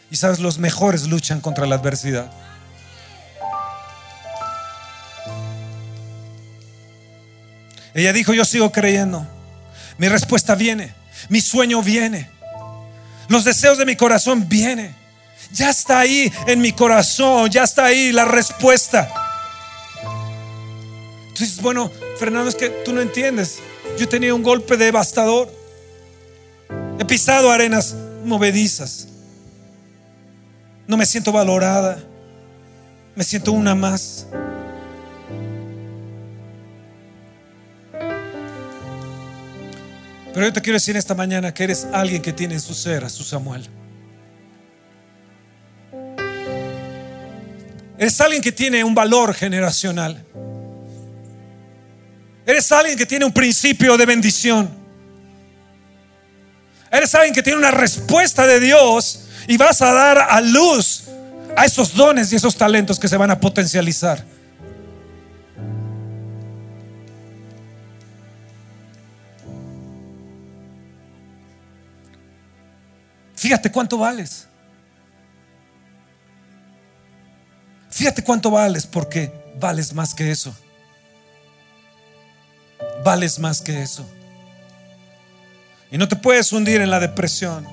Y sabes, los mejores luchan contra la adversidad. Ella dijo, yo sigo creyendo. Mi respuesta viene. Mi sueño viene. Los deseos de mi corazón vienen. Ya está ahí en mi corazón. Ya está ahí la respuesta. Tú dices, bueno, Fernando, es que tú no entiendes. Yo he tenido un golpe devastador. He pisado arenas movedizas. No me siento valorada. Me siento una más. Pero yo te quiero decir esta mañana que eres alguien que tiene en su ser a su Samuel. Eres alguien que tiene un valor generacional. Eres alguien que tiene un principio de bendición. Eres alguien que tiene una respuesta de Dios y vas a dar a luz a esos dones y esos talentos que se van a potencializar. Fíjate cuánto vales. Fíjate cuánto vales porque vales más que eso. Vales más que eso. Y no te puedes hundir en la depresión.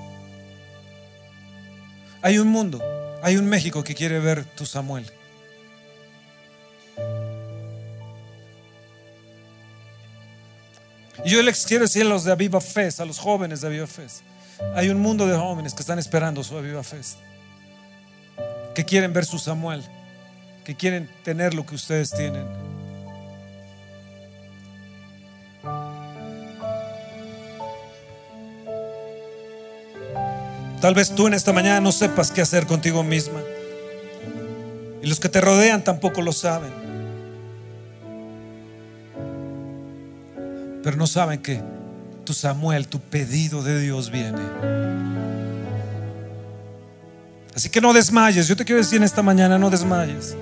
Hay un mundo, hay un México que quiere ver tu Samuel. Y yo les quiero decir a los de Aviva Fest, a los jóvenes de Aviva Fest, hay un mundo de jóvenes que están esperando su Aviva Fest, que quieren ver su Samuel, que quieren tener lo que ustedes tienen. Tal vez tú en esta mañana no sepas qué hacer contigo misma. Y los que te rodean tampoco lo saben. Pero no saben que tu Samuel, tu pedido de Dios viene. Así que no desmayes. Yo te quiero decir en esta mañana, no desmayes.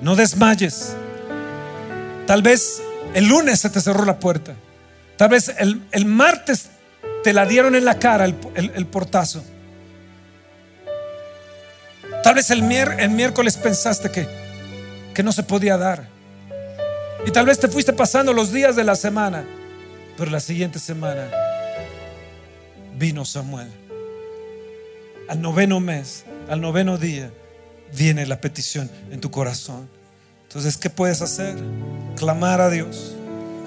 No desmayes. Tal vez el lunes se te cerró la puerta. Tal vez el, martes te la dieron en la cara el, portazo. Tal vez el, el miércoles pensaste que, que no se podía dar. Y tal vez te fuiste pasando los días de la semana pero la siguiente semana vino Samuel. Al noveno mes, al noveno día, viene la petición en tu corazón. Entonces, ¿qué puedes hacer? Clamar a Dios,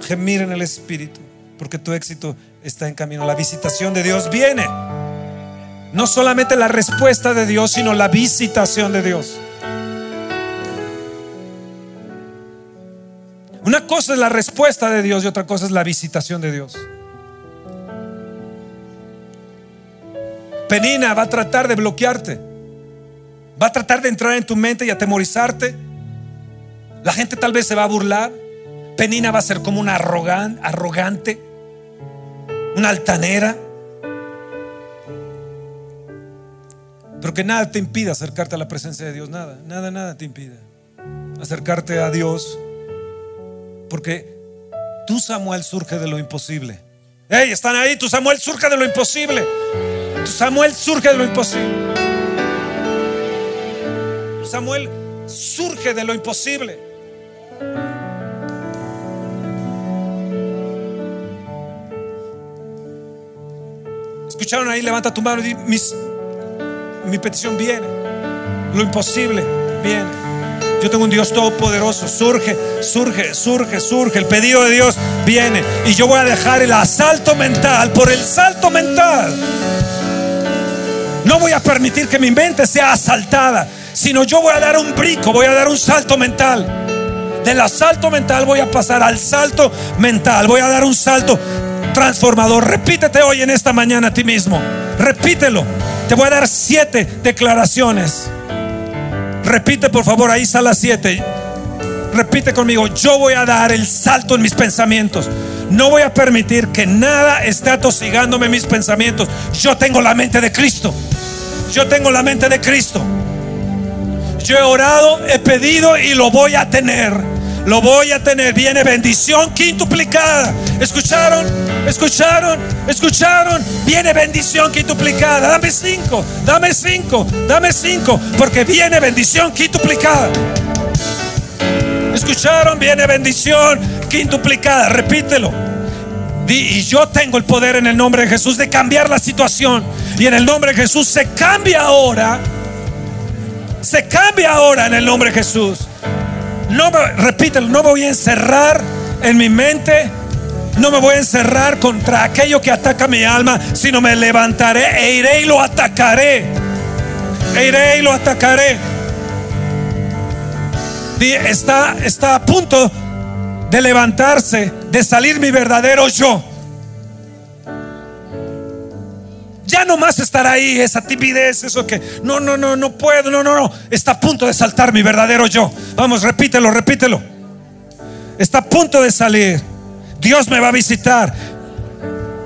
gemir en el Espíritu, porque tu éxito está en camino. La visitación de Dios viene. No solamente la respuesta de Dios, sino la visitación de Dios. Cosa es la respuesta de Dios y otra cosa es la visitación de Dios. Penina va a tratar de bloquearte. Va a tratar de entrar en tu mente y atemorizarte. La gente tal vez se va a burlar. Penina va a ser como una arrogante, una altanera. Pero que nada te impida acercarte a la presencia de Dios. Nada, nada, nada te impide acercarte a Dios porque tu Samuel surge de lo imposible. Hey, están ahí, tu Samuel surge de lo imposible. Tu Samuel surge de lo imposible. Tu Samuel surge de lo imposible. ¿Escucharon ahí? Levanta tu mano y di, mi petición viene. Lo imposible viene. Yo tengo un Dios todopoderoso. Surge, surge, surge, surge. El pedido de Dios viene. Y yo voy a dejar el asalto mental por el salto mental. No voy a permitir que mi mente sea asaltada, sino yo voy a dar un brico, voy a dar un salto mental. Del asalto mental voy a pasar al salto mental. Voy a dar un salto transformador. Repítete hoy en esta mañana a ti mismo. Repítelo. Te voy a dar siete declaraciones. Repite por favor ahí sala 7. Repite conmigo, yo voy a dar el salto en mis pensamientos. no voy a permitir que nada esté atosigándome mis pensamientos. Yo tengo la mente de Cristo. Yo tengo la mente de Cristo. Yo he orado, he pedido y lo voy a tener. Lo voy a tener. Viene bendición quintuplicada. ¿Escucharon? ¿Escucharon? ¿Escucharon? Viene bendición quintuplicada. Dame cinco, dame cinco, dame cinco. Porque viene bendición quintuplicada. ¿Escucharon? Viene bendición quintuplicada. Repítelo. Y yo tengo el poder en el nombre de Jesús de cambiar la situación. Y en el nombre de Jesús se cambia ahora se cambia ahora en el nombre de Jesús. No me, repítelo, no me voy a encerrar en mi mente. No me voy a encerrar contra aquello que ataca mi alma, sino me levantaré e iré y lo atacaré. E iré y lo atacaré. Está, está a punto de levantarse, de salir mi verdadero yo. Ya no más estar ahí, esa timidez, eso que no, no, no, no puedo, no, no, no. Está a punto de saltar mi verdadero yo. Vamos, repítelo, repítelo. Está a punto de salir. Dios me va a visitar.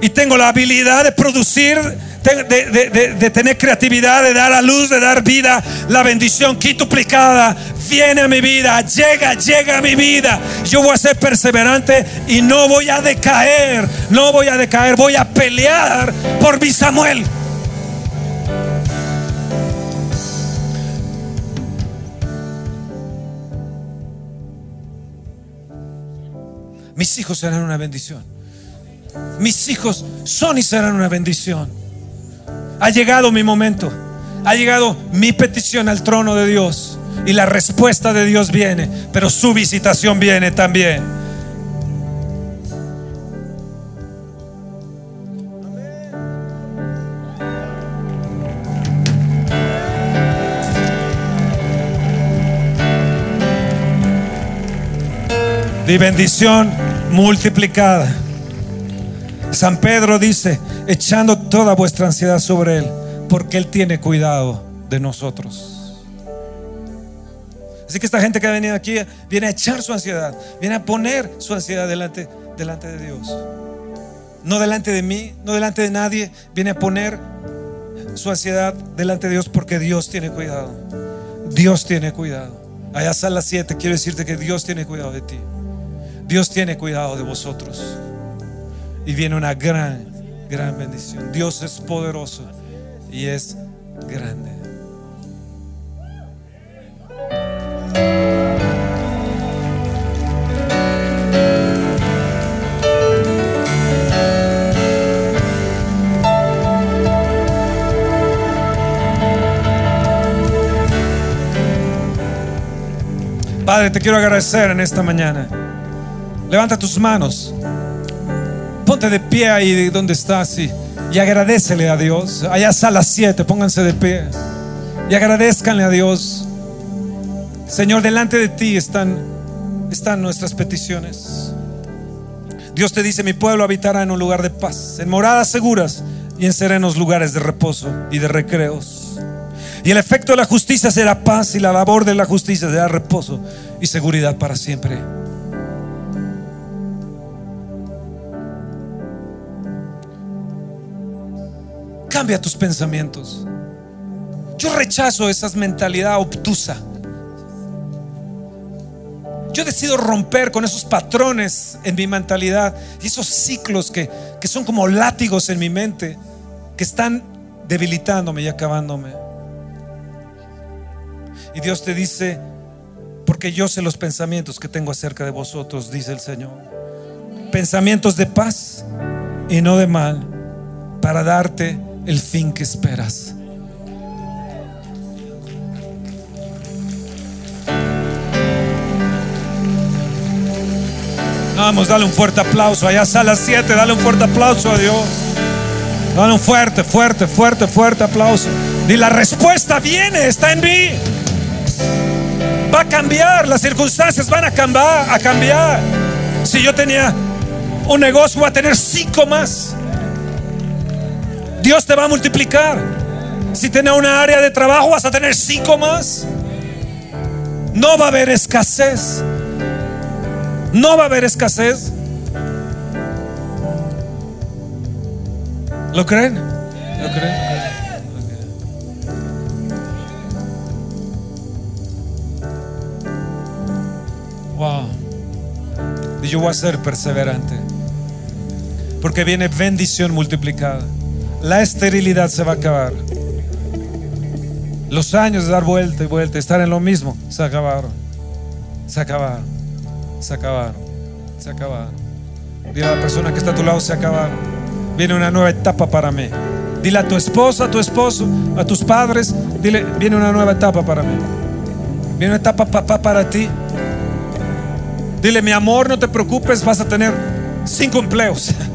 Y tengo la habilidad de producir de, tener creatividad, de dar a luz, de dar vida, la bendición quintuplicada viene a mi vida, llega, llega a mi vida. Yo voy a ser perseverante y no voy a decaer, no voy a decaer, voy a pelear por mi Samuel. Mis hijos serán una bendición. Mis hijos son y serán una bendición. Ha llegado mi momento. Ha llegado mi petición al trono de Dios. Y la respuesta de Dios viene. Pero su visitación viene también. De bendición multiplicada. San Pedro dice, echando toda vuestra ansiedad sobre Él, porque Él tiene cuidado de nosotros. Así que esta gente que ha venido aquí viene a echar su ansiedad, viene a poner su ansiedad delante, delante de Dios. No delante de mí, no delante de nadie, viene a poner su ansiedad delante de Dios porque Dios tiene cuidado. Dios tiene cuidado. Allá a las 7 quiero decirte que Dios tiene cuidado de ti. Dios tiene cuidado de vosotros. Y viene una gran, gran bendición. Dios es poderoso y es grande. Padre, te quiero agradecer en esta mañana. Levanta tus manos. Ponte de pie ahí donde estás y, y agradecele a Dios. Allá a las 7, pónganse de pie. Y agradezcanle a Dios. Señor, delante de ti están, están nuestras peticiones. Dios te dice, mi pueblo habitará en un lugar de paz, en moradas seguras y en serenos lugares de reposo y de recreos. Y el efecto de la justicia será paz y la labor de la justicia será reposo y seguridad para siempre. Cambia tus pensamientos. Yo rechazo esa mentalidad obtusa. Yo decido romper con esos patrones en mi mentalidad y esos ciclos que, que son como látigos en mi mente, que están debilitándome y acabándome. Y Dios te dice, porque yo sé los pensamientos que tengo acerca de vosotros, dice el Señor. Pensamientos de paz y no de mal, para darte el fin que esperas. Vamos, dale un fuerte aplauso. Allá a las 7, dale un fuerte aplauso a Dios. Dale un fuerte, fuerte, fuerte, fuerte aplauso. Y la respuesta viene, está en mí. Va a cambiar, las circunstancias van a cambiar, a cambiar. Si yo tenía un negocio, voy a tener cinco más. Dios te va a multiplicar. Si tienes una área de trabajo, vas a tener cinco más. No va a haber escasez. No va a haber escasez. ¿Lo creen? ¿Lo creen? Wow. Yo voy a ser perseverante. Porque viene bendición multiplicada. La esterilidad se va a acabar. Los años de dar vuelta y vuelta, estar en lo mismo, se acabaron. Se acabaron. Se acabaron. Se acabaron. Dile a la persona que está a tu lado, se acabaron. Viene una nueva etapa para mí. Dile a tu esposa, a tu esposo, a tus padres, dile, viene una nueva etapa para mí. Viene una etapa papá para ti. Dile, mi amor, no te preocupes, vas a tener cinco empleos. (laughs)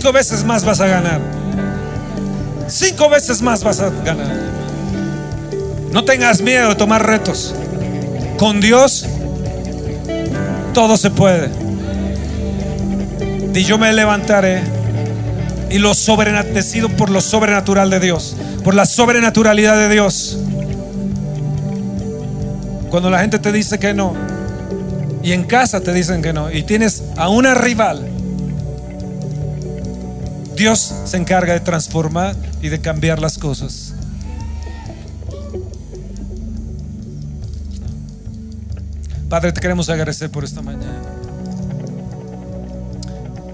Cinco veces más vas a ganar. Cinco veces más vas a ganar. No tengas miedo de tomar retos. Con Dios todo se puede. Y yo me levantaré y lo sobrenatecido por lo sobrenatural de Dios, por la sobrenaturalidad de Dios. Cuando la gente te dice que no, y en casa te dicen que no, y tienes a una rival, Dios se encarga de transformar y de cambiar las cosas. Padre, te queremos agradecer por esta mañana.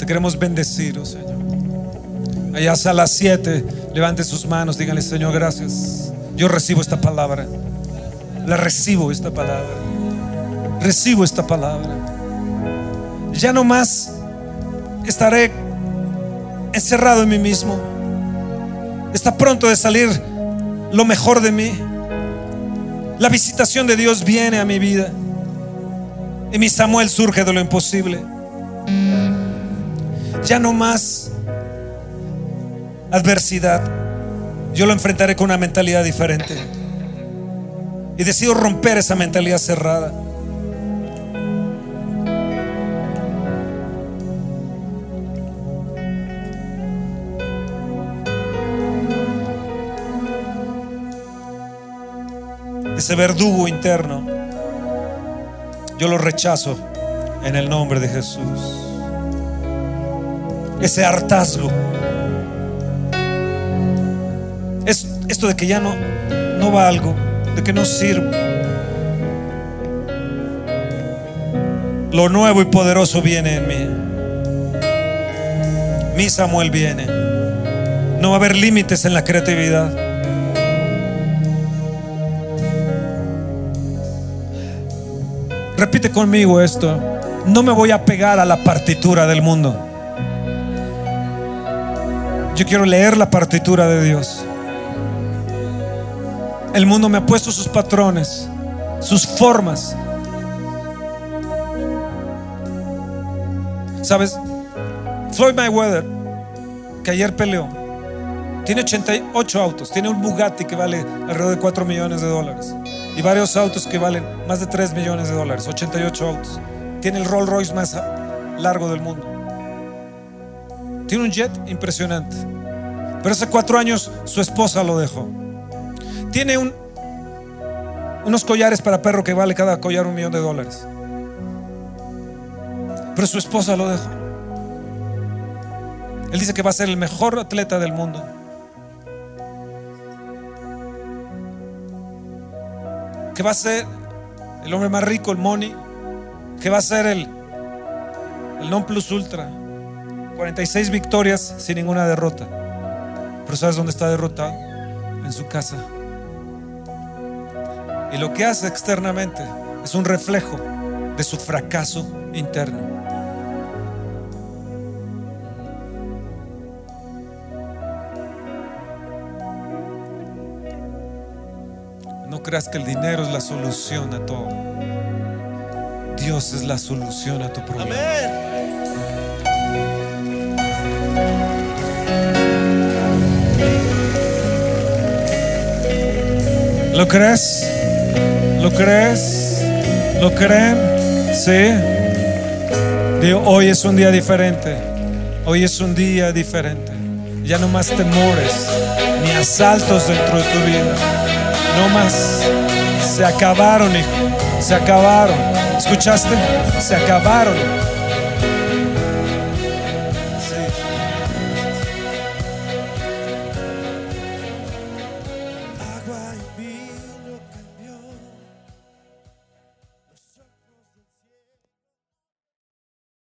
Te queremos bendecir, oh Señor. Allá a las 7, levante sus manos, díganle, Señor, gracias. Yo recibo esta palabra. La recibo esta palabra. Recibo esta palabra. Ya no más estaré encerrado en mí mismo. Está pronto de salir lo mejor de mí. La visitación de Dios viene a mi vida. Y mi Samuel surge de lo imposible. Ya no más adversidad. Yo lo enfrentaré con una mentalidad diferente. Y decido romper esa mentalidad cerrada. Ese verdugo interno, yo lo rechazo en el nombre de Jesús. Ese hartazgo. Es esto de que ya no, no valgo, de que no sirvo. Lo nuevo y poderoso viene en mí. Mi Samuel viene. No va a haber límites en la creatividad. Repite conmigo esto. No me voy a pegar a la partitura del mundo. Yo quiero leer la partitura de Dios. El mundo me ha puesto sus patrones, sus formas. ¿Sabes? Floyd Mayweather, que ayer peleó, tiene 88 autos, tiene un Bugatti que vale alrededor de 4 millones de dólares y varios autos que valen más de 3 millones de dólares, 88 autos. Tiene el Rolls Royce más largo del mundo. Tiene un jet impresionante. Pero hace cuatro años su esposa lo dejó. Tiene un, unos collares para perro que vale cada collar un millón de dólares. Pero su esposa lo dejó. Él dice que va a ser el mejor atleta del mundo. Que va a ser el hombre más rico, el money. Que va a ser el, el non plus ultra. 46 victorias sin ninguna derrota. Pero ¿sabes dónde está derrotado? En su casa. Y lo que hace externamente es un reflejo de su fracaso interno. Creas que el dinero es la solución a todo. Dios es la solución a tu problema. ¿Lo crees? ¿Lo crees? ¿Lo creen? Sí. Digo, hoy es un día diferente. Hoy es un día diferente. Ya no más temores ni asaltos dentro de tu vida. No más. Se acabaron, hijo. Se acabaron. ¿Escuchaste? Se acabaron.